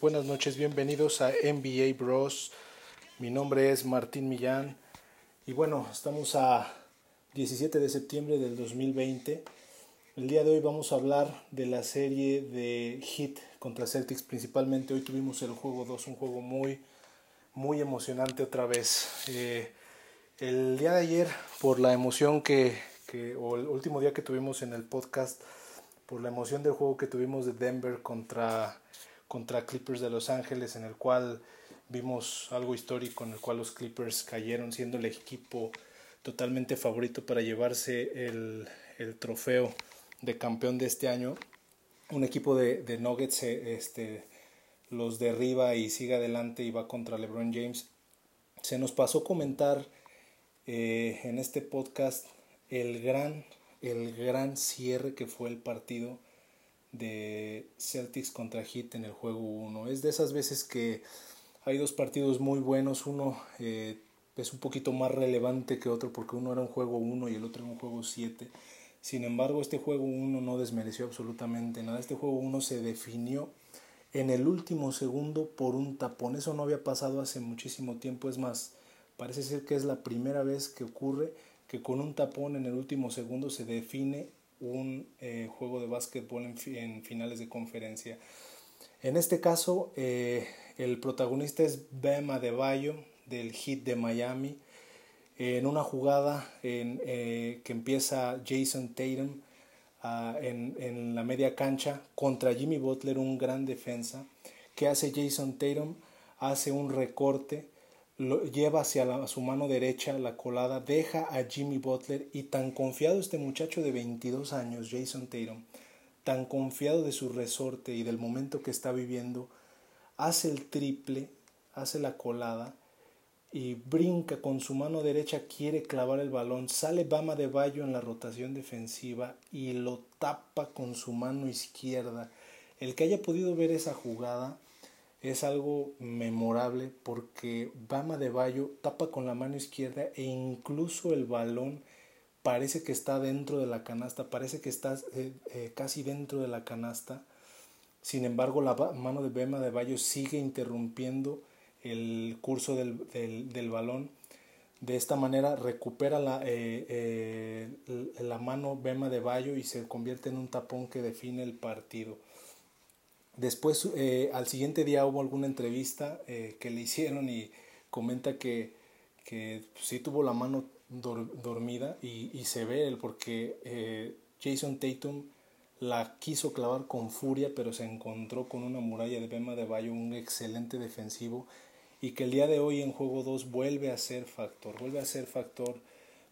buenas noches, bienvenidos a NBA Bros. Mi nombre es Martín Millán y bueno, estamos a 17 de septiembre del 2020. El día de hoy vamos a hablar de la serie de Heat contra Celtics, principalmente hoy tuvimos el juego 2, un juego muy, muy emocionante otra vez. Eh, el día de ayer, por la emoción que, que, o el último día que tuvimos en el podcast, por la emoción del juego que tuvimos de Denver contra, contra Clippers de Los Ángeles, en el cual vimos algo histórico, en el cual los Clippers cayeron siendo el equipo totalmente favorito para llevarse el, el trofeo de campeón de este año. Un equipo de, de Nuggets eh, este, los derriba y sigue adelante y va contra LeBron James. Se nos pasó comentar eh, en este podcast el gran el gran cierre que fue el partido de Celtics contra Heat en el juego 1. Es de esas veces que hay dos partidos muy buenos, uno eh, es un poquito más relevante que otro porque uno era un juego 1 y el otro era un juego 7. Sin embargo, este juego 1 no desmereció absolutamente nada. Este juego 1 se definió en el último segundo por un tapón. Eso no había pasado hace muchísimo tiempo. Es más, parece ser que es la primera vez que ocurre que con un tapón en el último segundo se define un eh, juego de básquetbol en, finales de conferencia. En este caso, eh, el protagonista es Bam Adebayo del Heat de Miami. en una jugada eh, que empieza Jason Tatum ah, en, en, la media cancha contra Jimmy Butler, un gran defensa. ¿Qué hace Jason Tatum? Hace un recorte lo lleva hacia su mano derecha la colada, deja a Jimmy Butler y tan confiado este muchacho de 22 años, Jason Tatum, tan confiado de su resorte y del momento que está viviendo, hace el triple, hace la colada y brinca con su mano derecha, quiere clavar el balón, sale Bama de Bayo en la rotación defensiva y lo tapa con su mano izquierda. El que haya podido ver esa jugada, es algo memorable porque Bama de Bayo tapa con la mano izquierda e incluso el balón parece que está dentro de la canasta, parece que está eh, eh, casi dentro de la canasta. Sin embargo, la mano de Bama de Bayo sigue interrumpiendo el curso del, del, balón. De esta manera recupera la, eh, la mano Bema de Bayo y se convierte en un tapón que define el partido. Después, eh, al siguiente día hubo alguna entrevista eh, que le hicieron y comenta que, que sí tuvo la mano dormida y, y, se ve él porque eh, Jason Tatum la quiso clavar con furia, pero se encontró con una muralla de Bema de Bayo, un excelente defensivo, y que el día de hoy en juego 2 vuelve a ser factor, vuelve a ser factor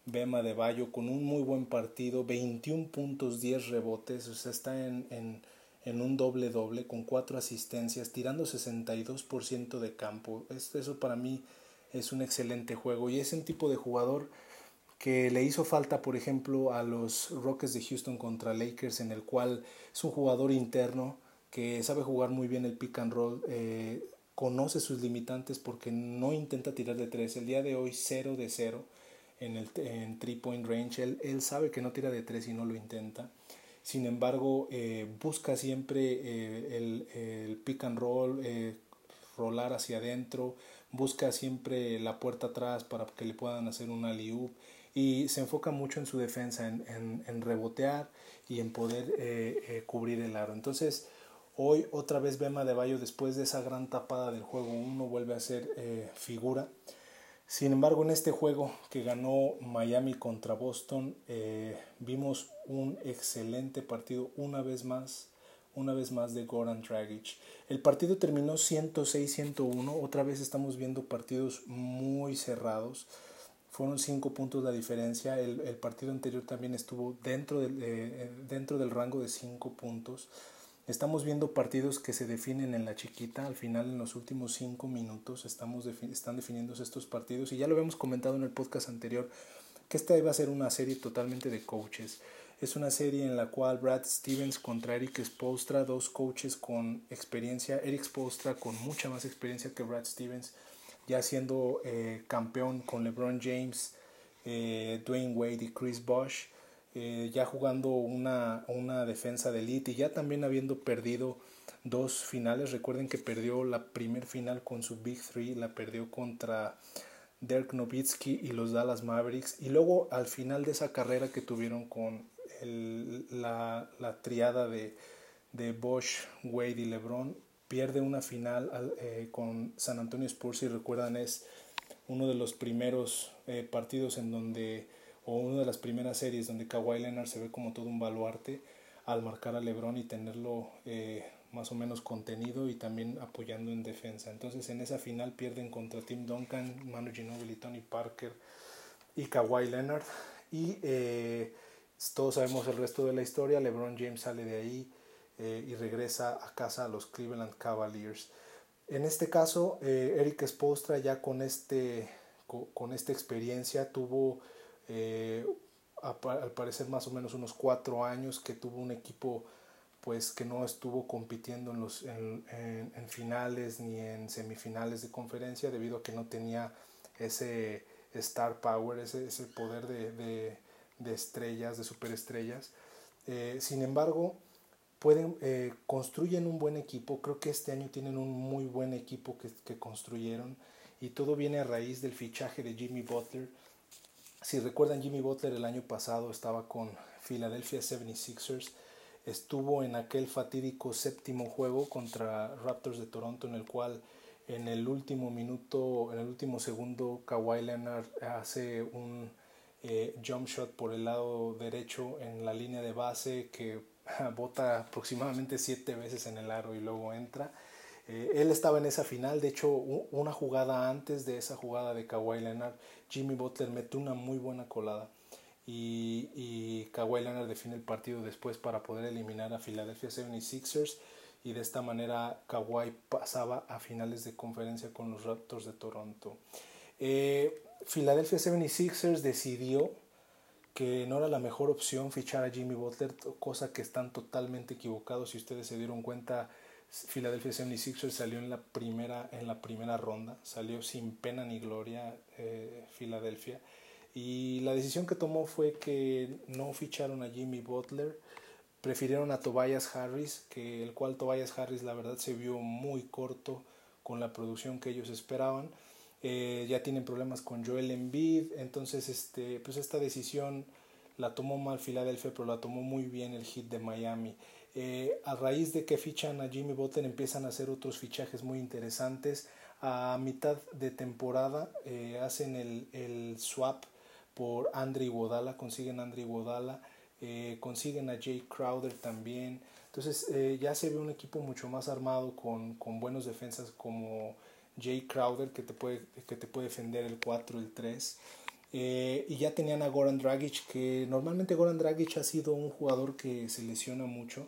Bema de Bayo con un muy buen partido, 21 puntos, 10 rebotes, o sea, está en, en en un doble doble con cuatro asistencias, tirando 62% de campo. Eso para mí es un excelente juego y es un tipo de jugador que le hizo falta, por ejemplo, a los Rockets de Houston contra Lakers, en el cual es un jugador interno que sabe jugar muy bien el pick and roll, eh, conoce sus limitantes porque no intenta tirar de tres. El día de hoy 0 de 0 en el en three point range. Él, él sabe que no tira de tres y no lo intenta. Sin embargo, eh, busca siempre eh, el, pick and roll, eh, rolar hacia adentro, busca siempre la puerta atrás para que le puedan hacer una alley y se enfoca mucho en su defensa, en, en, rebotear y en poder cubrir el aro. Entonces, hoy otra vez Bema de Bayo, después de esa gran tapada del juego 1, vuelve a ser figura. Sin embargo, en este juego que ganó Miami contra Boston, eh, vimos un excelente partido una vez más, una vez más de Goran Dragic. El partido terminó 106-101, otra vez estamos viendo partidos muy cerrados. Fueron cinco puntos la diferencia. El, partido anterior también estuvo dentro del, eh, dentro del rango de cinco puntos. Estamos viendo partidos que se definen en la chiquita, al final en los últimos cinco minutos estamos están definiéndose estos partidos y ya lo habíamos comentado en el podcast anterior que esta iba a ser una serie totalmente de coaches. Es una serie en la cual Brad Stevens contra Eric Spolstra, dos coaches con experiencia, Eric Spolstra con mucha más experiencia que Brad Stevens, ya siendo eh, campeón con LeBron James, eh, Dwayne Wade y Chris Bosh eh, ya jugando una, una defensa de elite y ya también habiendo perdido dos finales. Recuerden que perdió la primer final con su Big Three, la perdió contra Dirk Nowitzki y los Dallas Mavericks. Y luego al final de esa carrera que tuvieron con la, la, triada de, de Bosch, Wade y LeBron, pierde una final eh, con San Antonio Spurs. Si recuerdan, es uno de los primeros eh, partidos en donde, o una de las primeras series donde Kawhi Leonard se ve como todo un baluarte al marcar a LeBron y tenerlo eh, más o menos contenido y también apoyando en defensa. Entonces en esa final pierden contra Tim Duncan, Manu Ginobili, Tony Parker y Kawhi Leonard. Y eh, todos sabemos el resto de la historia. LeBron James sale de ahí eh, y regresa a casa a los Cleveland Cavaliers. En este caso, Eric Spostra ya con, este, con, esta experiencia tuvo al parecer más o menos unos cuatro años que tuvo un equipo pues que no estuvo compitiendo en, los, en, en, finales ni en semifinales de conferencia debido a que no tenía ese star power, ese, ese poder de, de, de, estrellas, de superestrellas. Eh, sin embargo, pueden, eh, construyen un buen equipo, creo que este año tienen un muy buen equipo que, que construyeron y todo viene a raíz del fichaje de Jimmy Butler. Si recuerdan, Jimmy Butler el año pasado estaba con Philadelphia 76ers estuvo en aquel fatídico séptimo juego contra Raptors de Toronto en el cual en el último minuto, en el último segundo, Kawhi Leonard hace un eh, jump shot por el lado derecho en la línea de base que bota aproximadamente siete veces en el aro y luego entra. Eh, él estaba en esa final, de hecho una jugada antes de esa jugada de Kawhi Leonard, Jimmy Butler metió una muy buena colada y, y Kawhi Leonard define el partido después para poder eliminar a Philadelphia 76ers y de esta manera Kawhi pasaba a finales de conferencia con los Raptors de Toronto. Eh, Philadelphia 76ers decidió que no era la mejor opción fichar a Jimmy Butler, cosa que están totalmente equivocados. Si ustedes se dieron cuenta, Philadelphia 76ers salió en la primera, en la primera ronda, salió sin pena ni gloria eh, Philadelphia. Y la decisión que tomó fue que no ficharon a Jimmy Butler, prefirieron a Tobias Harris, que el cual Tobias Harris la verdad se vio muy corto con la producción que ellos esperaban. Eh, ya tienen problemas con Joel Embiid, entonces este, pues esta decisión la tomó mal Filadelfia, pero la tomó muy bien el hit de Miami. Eh, a raíz de que fichan a Jimmy Butler empiezan a hacer otros fichajes muy interesantes. A mitad de temporada eh, hacen el, el swap por Andre Iguodala, consiguen a Andre Iguodala, eh, consiguen a Jay Crowder también. Entonces ya se ve un equipo mucho más armado con, con buenos defensas como Jay Crowder que te puede, que te puede defender el 4, el 3. Eh, y ya tenían a Goran Dragic, que normalmente Goran Dragic ha sido un jugador que se lesiona mucho.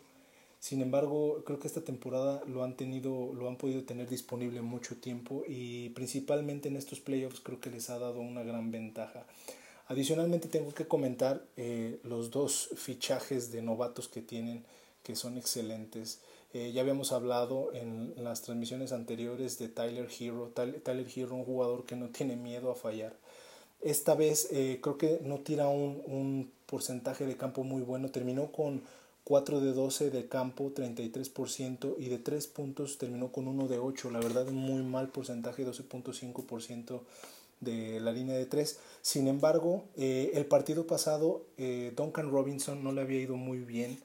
Sin embargo, creo que esta temporada lo han tenido, lo han podido tener disponible mucho tiempo y principalmente en estos playoffs creo que les ha dado una gran ventaja. Adicionalmente tengo que comentar eh, los dos fichajes de novatos que tienen que son excelentes. Eh, ya habíamos hablado en las transmisiones anteriores de Tyler Hero. Tyler Hero, un jugador que no tiene miedo a fallar. Esta vez eh, creo que no tira un, un, porcentaje de campo muy bueno. Terminó con 4 de 12 de campo, 33%, y de 3 puntos terminó con 1 de 8. La verdad, muy mal porcentaje, 12.5% de la línea de tres. Sin embargo, eh, el partido pasado eh, Duncan Robinson no le había ido muy bien.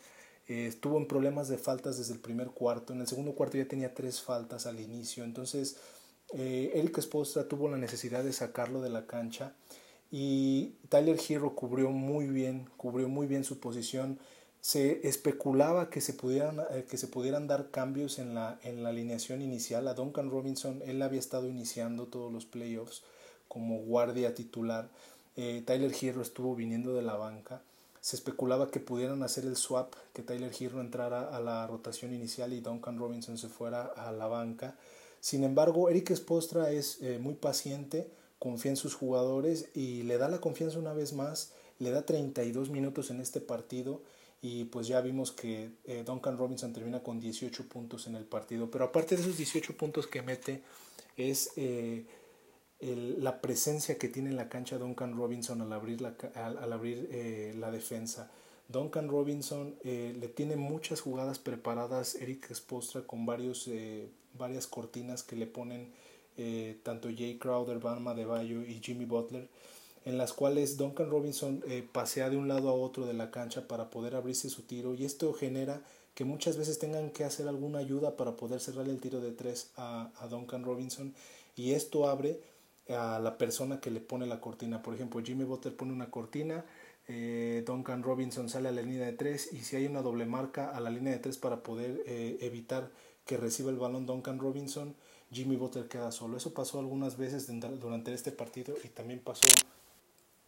Eh, estuvo en problemas de faltas desde el primer cuarto. En el segundo cuarto ya tenía tres faltas al inicio. Entonces, Eric Esposa tuvo la necesidad de sacarlo de la cancha. Y Tyler Hero cubrió muy bien, cubrió muy bien su posición. Se especulaba que se pudieran, que se pudieran dar cambios en la, en la alineación inicial. A Duncan Robinson, él había estado iniciando todos los playoffs como guardia titular. Eh, Tyler Hero estuvo viniendo de la banca. Se especulaba que pudieran hacer el swap, que Tyler Hero entrara a la rotación inicial y Duncan Robinson se fuera a la banca. Sin embargo, Eric Espostra es eh, muy paciente, confía en sus jugadores y le da la confianza una vez más. Le da 32 minutos en este partido y pues ya vimos que eh, Duncan Robinson termina con 18 puntos en el partido. Pero aparte de esos 18 puntos que mete, es la presencia que tiene en la cancha Duncan Robinson al abrir la, al, abrir, eh, la defensa. Duncan Robinson eh, le tiene muchas jugadas preparadas Eric Spostra con varios, eh, varias cortinas que le ponen eh, tanto Jay Crowder, Bama de Bayo y Jimmy Butler en las cuales Duncan Robinson pasea de un lado a otro de la cancha para poder abrirse su tiro y esto genera que muchas veces tengan que hacer alguna ayuda para poder cerrar el tiro de tres a, a Duncan Robinson y esto abre a la persona que le pone la cortina. Por ejemplo, Jimmy Butler pone una cortina, eh, Duncan Robinson sale a la línea de tres y si hay una doble marca a la línea de tres para poder eh, evitar que reciba el balón Duncan Robinson, Jimmy Butler queda solo. Eso pasó algunas veces durante este partido y también pasó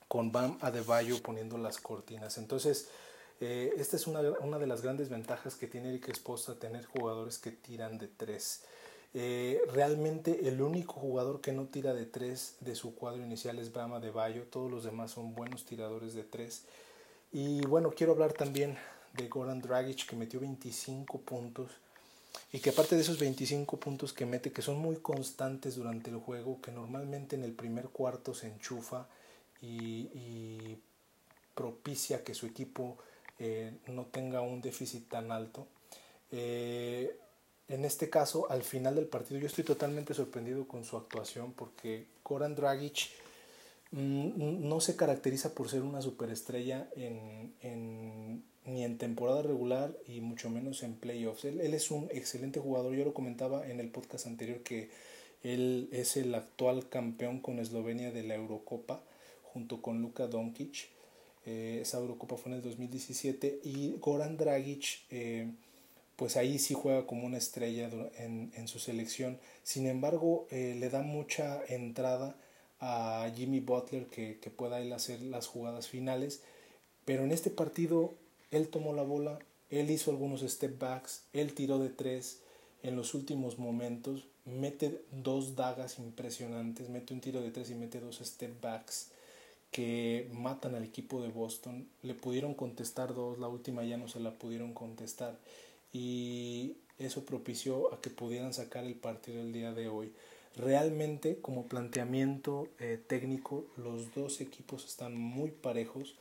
con Bam Adebayo poniendo las cortinas. Entonces, eh, esta es una, una, de las grandes ventajas que tiene Eric Esposa, tener jugadores que tiran de tres. Eh, realmente el único jugador que no tira de tres de su cuadro inicial es Bama de Bayo. Todos los demás son buenos tiradores de tres. Y bueno, quiero hablar también de Goran Dragic que metió 25 puntos. Y que aparte de esos 25 puntos que mete, que son muy constantes durante el juego, que normalmente en el primer cuarto se enchufa y, propicia que su equipo eh, no tenga un déficit tan alto. Eh, en este caso, al final del partido, yo estoy totalmente sorprendido con su actuación porque Goran Dragic mm, no se caracteriza por ser una superestrella en, ni en temporada regular y mucho menos en playoffs. Él, él, es un excelente jugador, yo lo comentaba en el podcast anterior que él es el actual campeón con Eslovenia de la Eurocopa junto con Luka Doncic. Eh, esa Eurocopa fue en el 2017 y Goran Dragic... Eh, pues ahí sí juega como una estrella en, en su selección. Sin embargo, eh, le da mucha entrada a Jimmy Butler que, que pueda él hacer las jugadas finales. Pero en este partido él tomó la bola, él hizo algunos step backs, él tiró de tres en los últimos momentos, mete dos dagas impresionantes, mete un tiro de tres y mete dos step backs que matan al equipo de Boston. Le pudieron contestar dos, la última ya no se la pudieron contestar y eso propició a que pudieran sacar el partido el día de hoy. Realmente como planteamiento eh, técnico los dos equipos están muy parejos.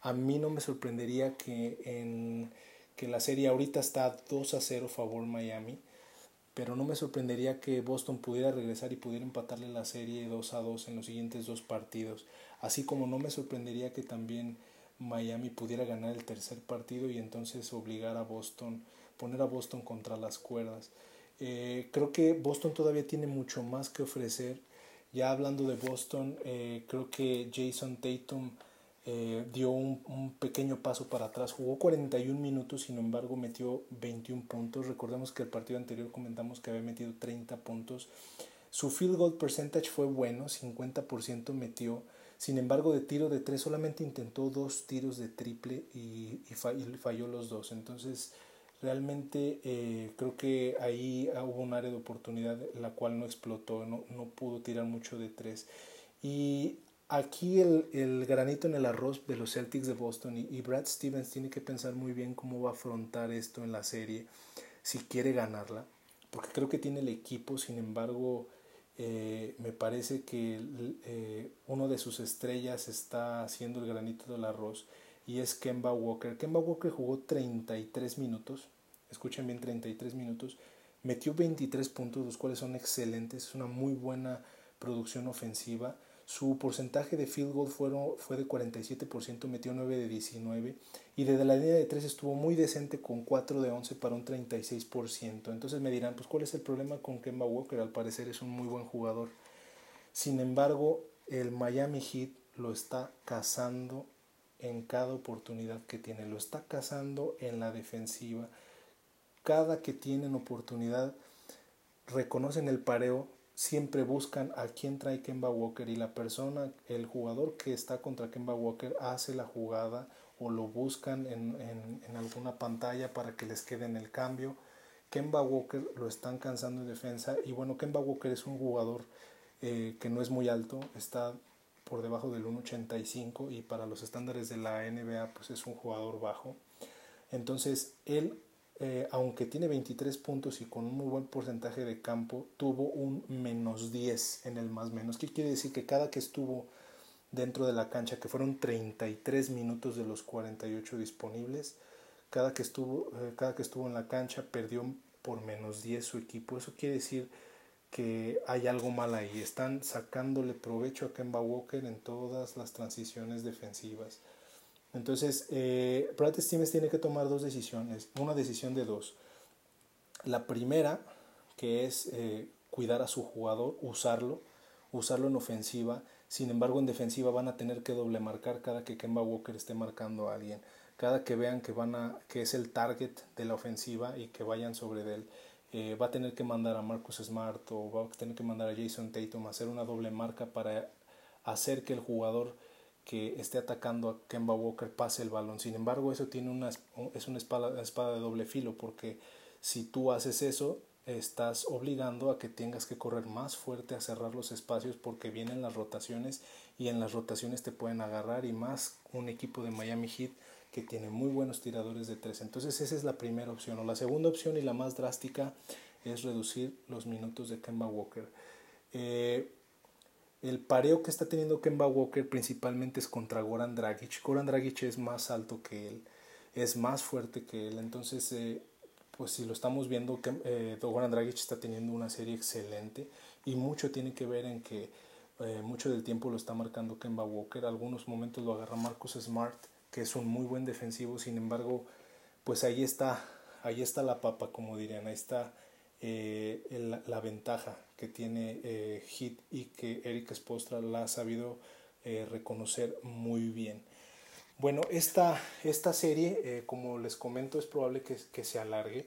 A mí no me sorprendería que, en, que la serie ahorita está 2 a 0 favor Miami, pero no me sorprendería que Boston pudiera regresar y pudiera empatarle la serie 2 a 2 en los siguientes dos partidos. Así como no me sorprendería que también Miami pudiera ganar el tercer partido y entonces obligar a Boston poner a Boston contra las cuerdas. Eh, creo que Boston todavía tiene mucho más que ofrecer. Ya hablando de Boston, eh, creo que Jason Tatum eh, dio un, pequeño paso para atrás. Jugó 41 minutos, sin embargo metió 21 puntos. Recordemos que el partido anterior comentamos que había metido 30 puntos. Su field goal percentage fue bueno, 50% metió. Sin embargo, de tiro de tres solamente intentó dos tiros de triple y, y falló los dos. Entonces, realmente eh, creo que ahí hubo un área de oportunidad la cual no explotó, no, no pudo tirar mucho de tres. Y aquí el, el, granito en el arroz de los Celtics de Boston y, Brad Stevens tiene que pensar muy bien cómo va a afrontar esto en la serie si quiere ganarla, porque creo que tiene el equipo, sin embargo, eh, me parece que eh, uno de sus estrellas está haciendo el granito del arroz y es Kemba Walker. Kemba Walker jugó 33 minutos, escuchen bien 33 minutos, metió 23 puntos, los cuales son excelentes, es una muy buena producción ofensiva. Su porcentaje de field goal fue de 47%, metió 9 de 19 y desde la línea de 3 estuvo muy decente con 4 de 11 para un 36%. Entonces me dirán, pues ¿cuál es el problema con Kemba Walker? Al parecer es un muy buen jugador. Sin embargo, el Miami Heat lo está cazando en cada oportunidad que tiene, lo está cazando en la defensiva. Cada que tienen oportunidad, reconocen el pareo, siempre buscan a quién trae Kemba Walker y la persona, el jugador que está contra Kemba Walker hace la jugada o lo buscan en, en, alguna pantalla para que les quede en el cambio. Kemba Walker lo están cansando en defensa y bueno, Kemba Walker es un jugador eh, que no es muy alto, está por debajo del 1.85 y para los estándares de la NBA pues es un jugador bajo. Entonces él, eh, aunque tiene 23 puntos y con un muy buen porcentaje de campo, tuvo un menos 10 en el más menos. ¿Qué quiere decir? Que cada que estuvo dentro de la cancha, que fueron 33 minutos de los 48 disponibles. Cada que estuvo, eh, cada que estuvo en la cancha perdió por menos 10 su equipo. Eso quiere decir que hay algo mal ahí. Están sacándole provecho a Kemba Walker en todas las transiciones defensivas. Entonces, eh, Brad Stevens tiene que tomar dos decisiones, una decisión de dos. La primera, que es eh, cuidar a su jugador, usarlo, usarlo en ofensiva. Sin embargo, en defensiva van a tener que doble marcar cada que Kemba Walker esté marcando a alguien. Cada que vean que, van a, que es el target de la ofensiva y que vayan sobre él. Eh, va a tener que mandar a Marcus Smart o va a tener que mandar a Jason Tatum a hacer una doble marca para hacer que el jugador que esté atacando a Kemba Walker pase el balón. Sin embargo, eso tiene una, es una espada, espada de doble filo porque si tú haces eso, estás obligando a que tengas que correr más fuerte a cerrar los espacios porque vienen las rotaciones y en las rotaciones te pueden agarrar y más un equipo de Miami Heat que tiene muy buenos tiradores de tres. Entonces esa es la primera opción. O la segunda opción y la más drástica es reducir los minutos de Kemba Walker. Eh, el pareo que está teniendo Kemba Walker principalmente es contra Goran Dragic. Goran Dragic es más alto que él, es más fuerte que él. Entonces, eh, pues si lo estamos viendo, eh, Goran Dragic está teniendo una serie excelente y mucho tiene que ver en que mucho del tiempo lo está marcando Kemba Walker. Algunos momentos lo agarra Marcus Smart que es un muy buen defensivo, sin embargo, pues ahí está, ahí está la papa, como dirían, ahí está eh, la, ventaja que tiene eh, Hit y que Eric Spostra la ha sabido eh, reconocer muy bien. Bueno, esta, esta serie, como les comento, es probable que, que se alargue.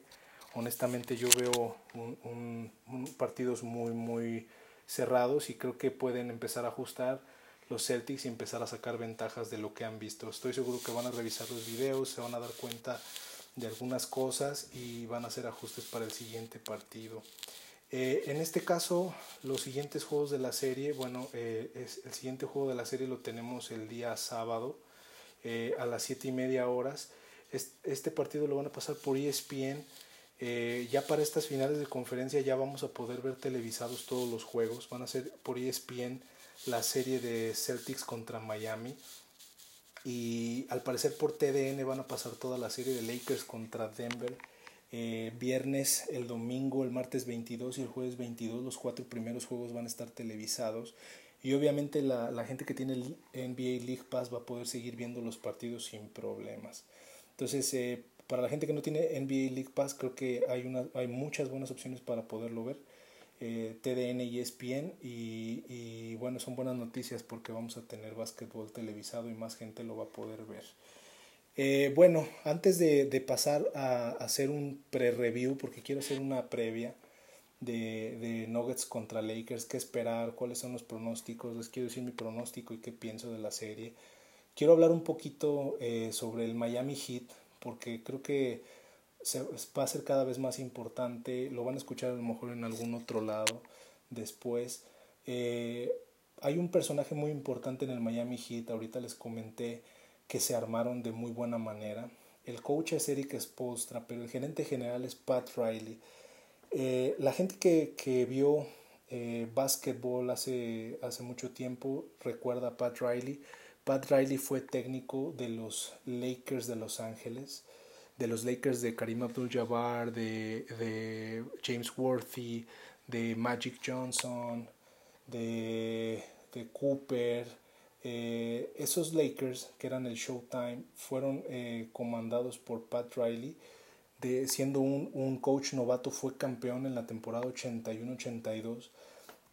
Honestamente yo veo un, partidos muy, muy cerrados y creo que pueden empezar a ajustar los Celtics y empezar a sacar ventajas de lo que han visto. Estoy seguro que van a revisar los videos, se van a dar cuenta de algunas cosas y van a hacer ajustes para el siguiente partido. Eh, en este caso, los siguientes juegos de la serie, bueno, eh, es, el siguiente juego de la serie lo tenemos el día sábado eh, a las 7 y media horas. Este, partido lo van a pasar por ESPN. ya para estas finales de conferencia ya vamos a poder ver televisados todos los juegos. Van a ser por ESPN la serie de Celtics contra Miami. Y al parecer por TDN van a pasar toda la serie de Lakers contra Denver. Eh, viernes, el domingo, el martes 22 y el jueves 22, los cuatro primeros juegos van a estar televisados. Y obviamente la, la gente que tiene el NBA League Pass va a poder seguir viendo los partidos sin problemas. Entonces, eh, para la gente que no tiene NBA League Pass, creo que hay, una, hay muchas buenas opciones para poderlo ver eh, TDN y ESPN y, y, bueno, son buenas noticias porque vamos a tener básquetbol televisado y más gente lo va a poder ver. Eh, bueno, antes de, de, pasar a hacer un pre-review, porque quiero hacer una previa de, de, Nuggets contra Lakers, qué esperar, cuáles son los pronósticos, les quiero decir mi pronóstico y qué pienso de la serie. Quiero hablar un poquito eh, sobre el Miami Heat, porque creo que se, va a ser cada vez más importante, lo van a escuchar a lo mejor en algún otro lado después. Eh, hay un personaje muy importante en el Miami Heat, ahorita les comenté que se armaron de muy buena manera. El coach es Eric Spostra, pero el gerente general es Pat Riley. Eh, la gente que, que vio eh, básquetbol hace, hace mucho tiempo recuerda a Pat Riley. Pat Riley fue técnico de los Lakers de Los Ángeles de los Lakers de Karim Abdul-Jabbar, de, de, James Worthy, de Magic Johnson, de, de Cooper. Eh, esos Lakers, que eran el Showtime, fueron eh, comandados por Pat Riley. Siendo un, un coach novato, fue campeón en la temporada 81-82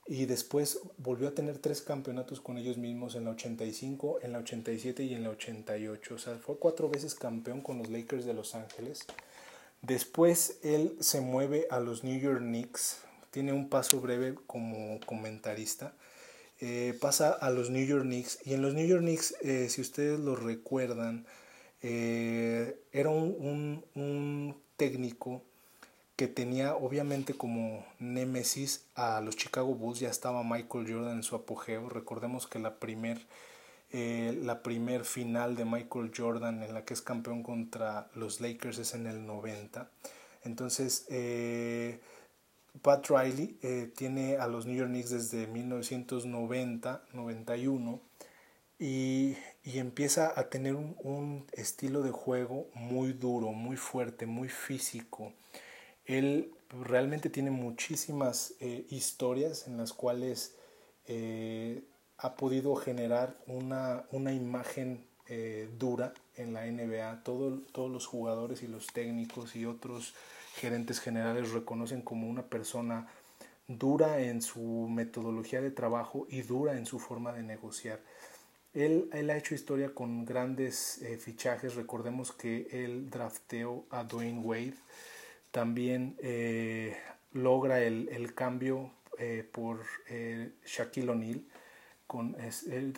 y después volvió a tener tres campeonatos con ellos mismos en la 85, en la 87 y en la 88. O sea, fue cuatro veces campeón con los Lakers de Los Ángeles. Después él se mueve a los New York Knicks, tiene un paso breve como comentarista. Eh, pasa a los New York Knicks y en los New York Knicks, eh, si ustedes lo recuerdan, eh, era un, un técnico que tenía obviamente como némesis a los Chicago Bulls, ya estaba Michael Jordan en su apogeo. Recordemos que la primer, eh, la primer final de Michael Jordan en la que es campeón contra los Lakers es en el 90. Entonces, eh, Pat Riley eh, tiene a los New York Knicks desde 1990-91 y, empieza a tener un, estilo de juego muy duro, muy fuerte, muy físico. Él realmente tiene muchísimas eh, historias en las cuales eh, ha podido generar una, una imagen eh, dura en la NBA. todos los jugadores y los técnicos y otros gerentes generales reconocen como una persona dura en su metodología de trabajo y dura en su forma de negociar. Él, él ha hecho historia con grandes fichajes. Recordemos que él drafteó a Dwayne Wade. También eh, logra el, el cambio eh, por Shaquille O'Neal. Con,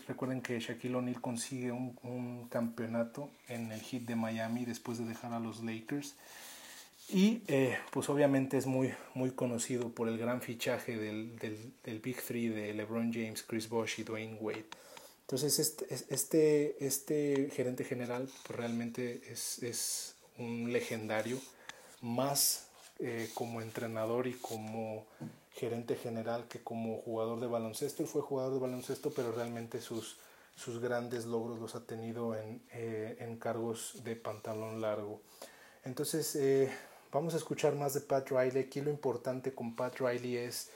recuerden que Shaquille O'Neal consigue un, un, campeonato en el hit de Miami después de dejar a los Lakers. Y pues obviamente es muy, muy conocido por el gran fichaje del, del, del Big Three de LeBron James, Chris Bosh y Dwayne Wade. Entonces, este, este, este gerente general pues, realmente es, es, un legendario, más eh, como entrenador y como gerente general que como jugador de baloncesto. Él fue jugador de baloncesto, pero realmente sus, sus grandes logros los ha tenido en, eh, en cargos de pantalón largo. Entonces, eh, vamos a escuchar más de Pat Riley. Aquí lo importante con Pat Riley es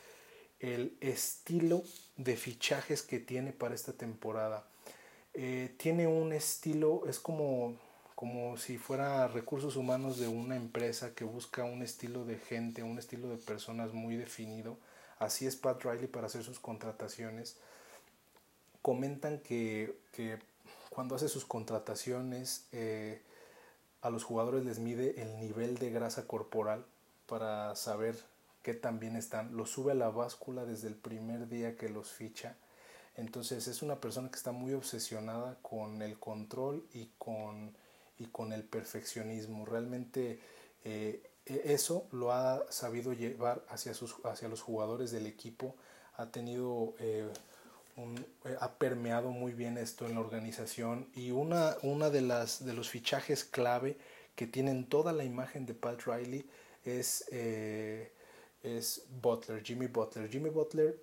el estilo de fichajes que tiene para esta temporada. Tiene un estilo, es como, como si fuera recursos humanos de una empresa que busca un estilo de gente, un estilo de personas muy definido. Así es Pat Riley para hacer sus contrataciones. Comentan que, cuando hace sus contrataciones eh, a los jugadores les mide el nivel de grasa corporal para saber que también están, los sube a la báscula desde el primer día que los ficha. Entonces es una persona que está muy obsesionada con el control y con, y con el perfeccionismo. Realmente eh, e, eso lo ha sabido llevar hacia, sus, hacia los jugadores del equipo. Ha tenido eh, eh, ha permeado muy bien esto en la organización y una, una de, las, de los fichajes clave que tienen toda la imagen de Pat Riley es es Butler, Jimmy Butler. Jimmy Butler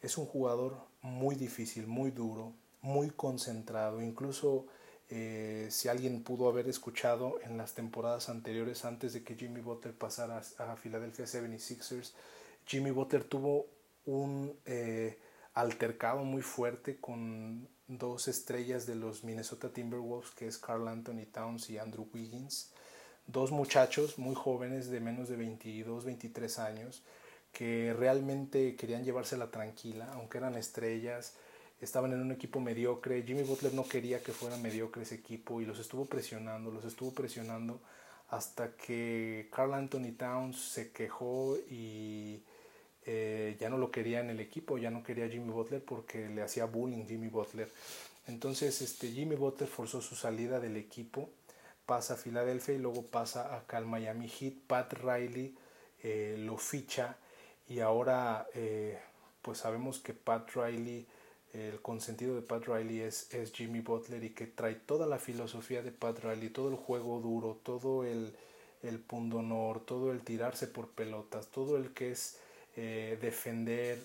es un jugador muy difícil, muy duro, muy concentrado. Incluso eh, si alguien pudo haber escuchado en las temporadas anteriores, antes de que Jimmy Butler pasara a Philadelphia 76ers, Jimmy Butler tuvo un eh, altercado muy fuerte con dos estrellas de los Minnesota Timberwolves, que es Carl Anthony Towns y Andrew Wiggins. Dos muchachos muy jóvenes de menos de 22, 23 años que realmente querían llevársela tranquila, aunque eran estrellas, estaban en un equipo mediocre. Jimmy Butler no quería que fuera mediocre ese equipo y los estuvo presionando, los estuvo presionando hasta que Carl Anthony Towns se quejó y eh, ya no lo quería en el equipo, ya no quería Jimmy Butler porque le hacía bullying Jimmy Butler. Entonces este, Jimmy Butler forzó su salida del equipo pasa a Filadelfia y luego pasa acá al Miami Heat. Pat Riley eh, lo ficha y ahora eh, pues sabemos que Pat Riley, el consentido de Pat Riley es, es Jimmy Butler y que trae toda la filosofía de Pat Riley, todo el juego duro, todo el, el pundonor, todo el tirarse por pelotas, todo el que es eh, defender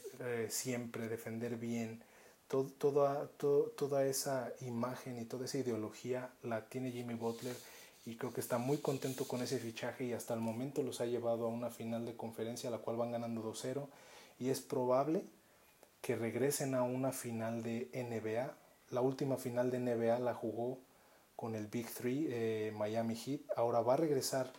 siempre, defender bien toda, toda esa imagen y toda esa ideología la tiene Jimmy Butler y creo que está muy contento con ese fichaje y hasta el momento los ha llevado a una final de conferencia la cual van ganando 2-0 y es probable que regresen a una final de NBA. La última final de NBA la jugó con el Big Three, eh, Miami Heat. Ahora va a regresar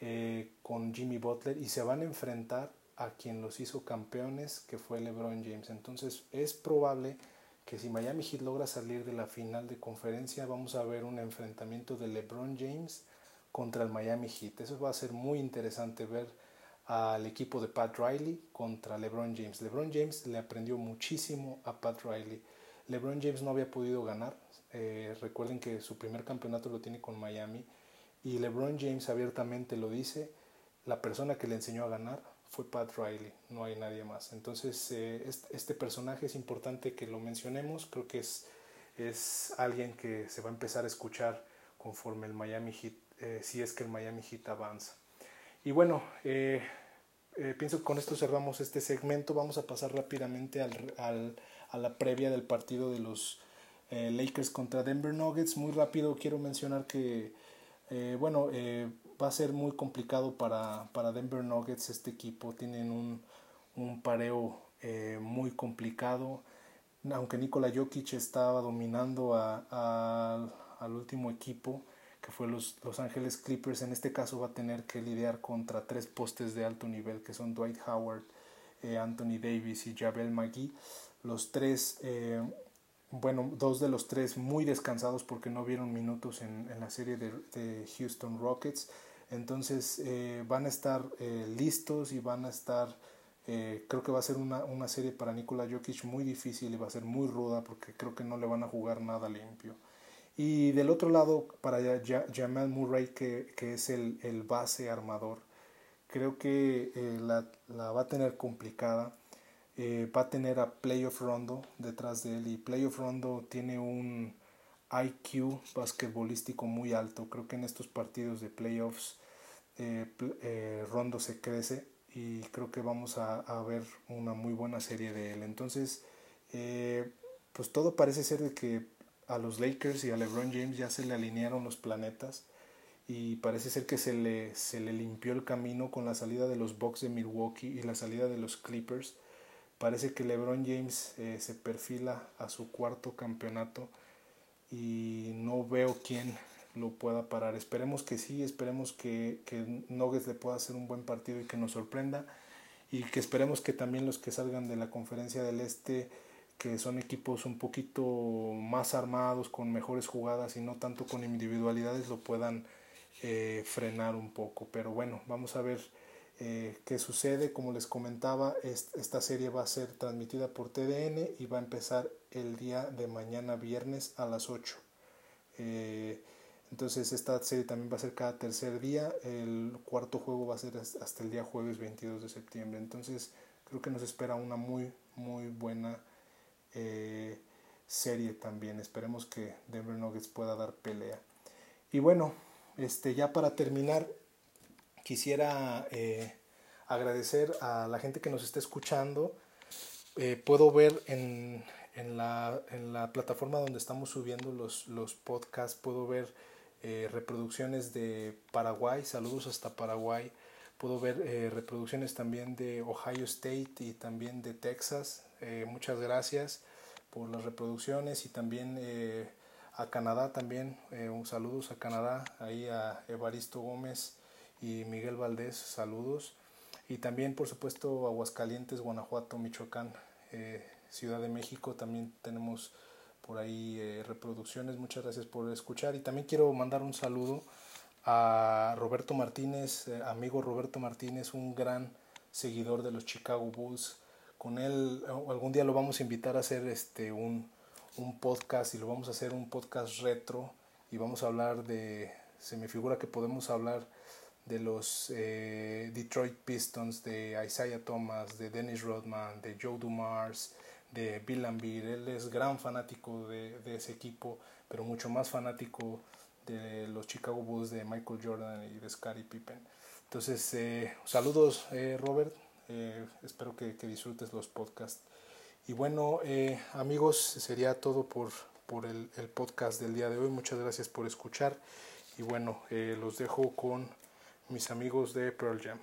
eh, con Jimmy Butler y se van a enfrentar a quien los hizo campeones, que fue LeBron James. Entonces es probable que si Miami Heat logra salir de la final de conferencia, vamos a ver un enfrentamiento de LeBron James contra el Miami Heat. Eso va a ser muy interesante ver al equipo de Pat Riley contra LeBron James. LeBron James le aprendió muchísimo a Pat Riley. LeBron James no había podido ganar. Eh, recuerden que su primer campeonato lo tiene con Miami. Y LeBron James abiertamente lo dice. La persona que le enseñó a ganar fue Pat Riley, no hay nadie más. Entonces, eh, este, personaje es importante que lo mencionemos, creo que es, es alguien que se va a empezar a escuchar conforme el Miami Heat, eh, si es que el Miami Heat avanza. Y bueno, eh, pienso que con esto cerramos este segmento, vamos a pasar rápidamente al, al, a la previa del partido de los Lakers contra Denver Nuggets. Muy rápido quiero mencionar que, bueno, va a ser muy complicado para, para Denver Nuggets este equipo. Tienen un, un pareo muy complicado. Aunque Nikola Jokic estaba dominando al último equipo, que fue los Los Ángeles Clippers, en este caso va a tener que lidiar contra tres postes de alto nivel, que son Dwight Howard, eh, Anthony Davis y Javel McGee. Los tres, eh, bueno, dos de los tres muy descansados porque no vieron minutos en, la serie de, Houston Rockets. Entonces eh, van a estar listos y van a estar, creo que va a ser una, una serie para Nikola Jokic muy difícil y va a ser muy ruda porque creo que no le van a jugar nada limpio. Y del otro lado, para Jamal Murray, que, que es el, el, base armador, creo que eh, la, va a tener complicada. Eh, va a tener a Playoff Rondo detrás de él y Playoff Rondo tiene un IQ basquetbolístico muy alto. Creo que en estos partidos de playoffs eh, Rondo se crece y creo que vamos a, a, ver una muy buena serie de él. Entonces, pues todo parece ser de que a los Lakers y a LeBron James ya se le alinearon los planetas y parece ser que se le, se le limpió el camino con la salida de los Bucks de Milwaukee y la salida de los Clippers. Parece que LeBron James eh, se perfila a su cuarto campeonato y no veo quién lo pueda parar. Esperemos que sí, esperemos que, que le pueda hacer un buen partido y que nos sorprenda y que esperemos que también los que salgan de la conferencia del Este que son equipos un poquito más armados, con mejores jugadas y no tanto con individualidades, lo puedan eh, frenar un poco. Pero bueno, vamos a ver eh, qué sucede. Como les comentaba, esta serie va a ser transmitida por TDN y va a empezar el día de mañana viernes a las 8. Eh, entonces esta serie también va a ser cada tercer día. El cuarto juego va a ser hasta el día jueves 22 de septiembre. Entonces creo que nos espera una muy, muy buena eh, serie también. Esperemos que Denver Nuggets pueda dar pelea. Y bueno, este, ya para terminar, quisiera eh, agradecer a la gente que nos está escuchando. Eh, puedo ver en, en, la, en, la, plataforma donde estamos subiendo los, los podcasts, puedo ver reproducciones de Paraguay, saludos hasta Paraguay. Puedo ver reproducciones también de Ohio State y también de Texas, eh, muchas gracias por las reproducciones y también eh, a Canadá también, eh, un saludos a Canadá, ahí a Evaristo Gómez y Miguel Valdés, saludos. Y también, por supuesto, Aguascalientes, Guanajuato, Michoacán, Ciudad de México, también tenemos por ahí reproducciones. Muchas gracias por escuchar. Y también quiero mandar un saludo a Roberto Martínez, amigo Roberto Martínez, un gran seguidor de los Chicago Bulls con él algún día lo vamos a invitar a hacer este un, un, podcast y lo vamos a hacer un podcast retro y vamos a hablar de se me figura que podemos hablar de los eh, Detroit Pistons de Isaiah Thomas de Dennis Rodman de Joe Dumars de Bill Lambir él es gran fanático de, de, ese equipo pero mucho más fanático de los Chicago Bulls de Michael Jordan y de Scottie Pippen. Entonces eh, saludos eh, Robert eh, espero que, disfrutes los podcasts. Y bueno, eh, amigos, sería todo por, por el, podcast del día de hoy. Muchas gracias por escuchar. Y bueno, eh, los dejo con mis amigos de Pearl Jam.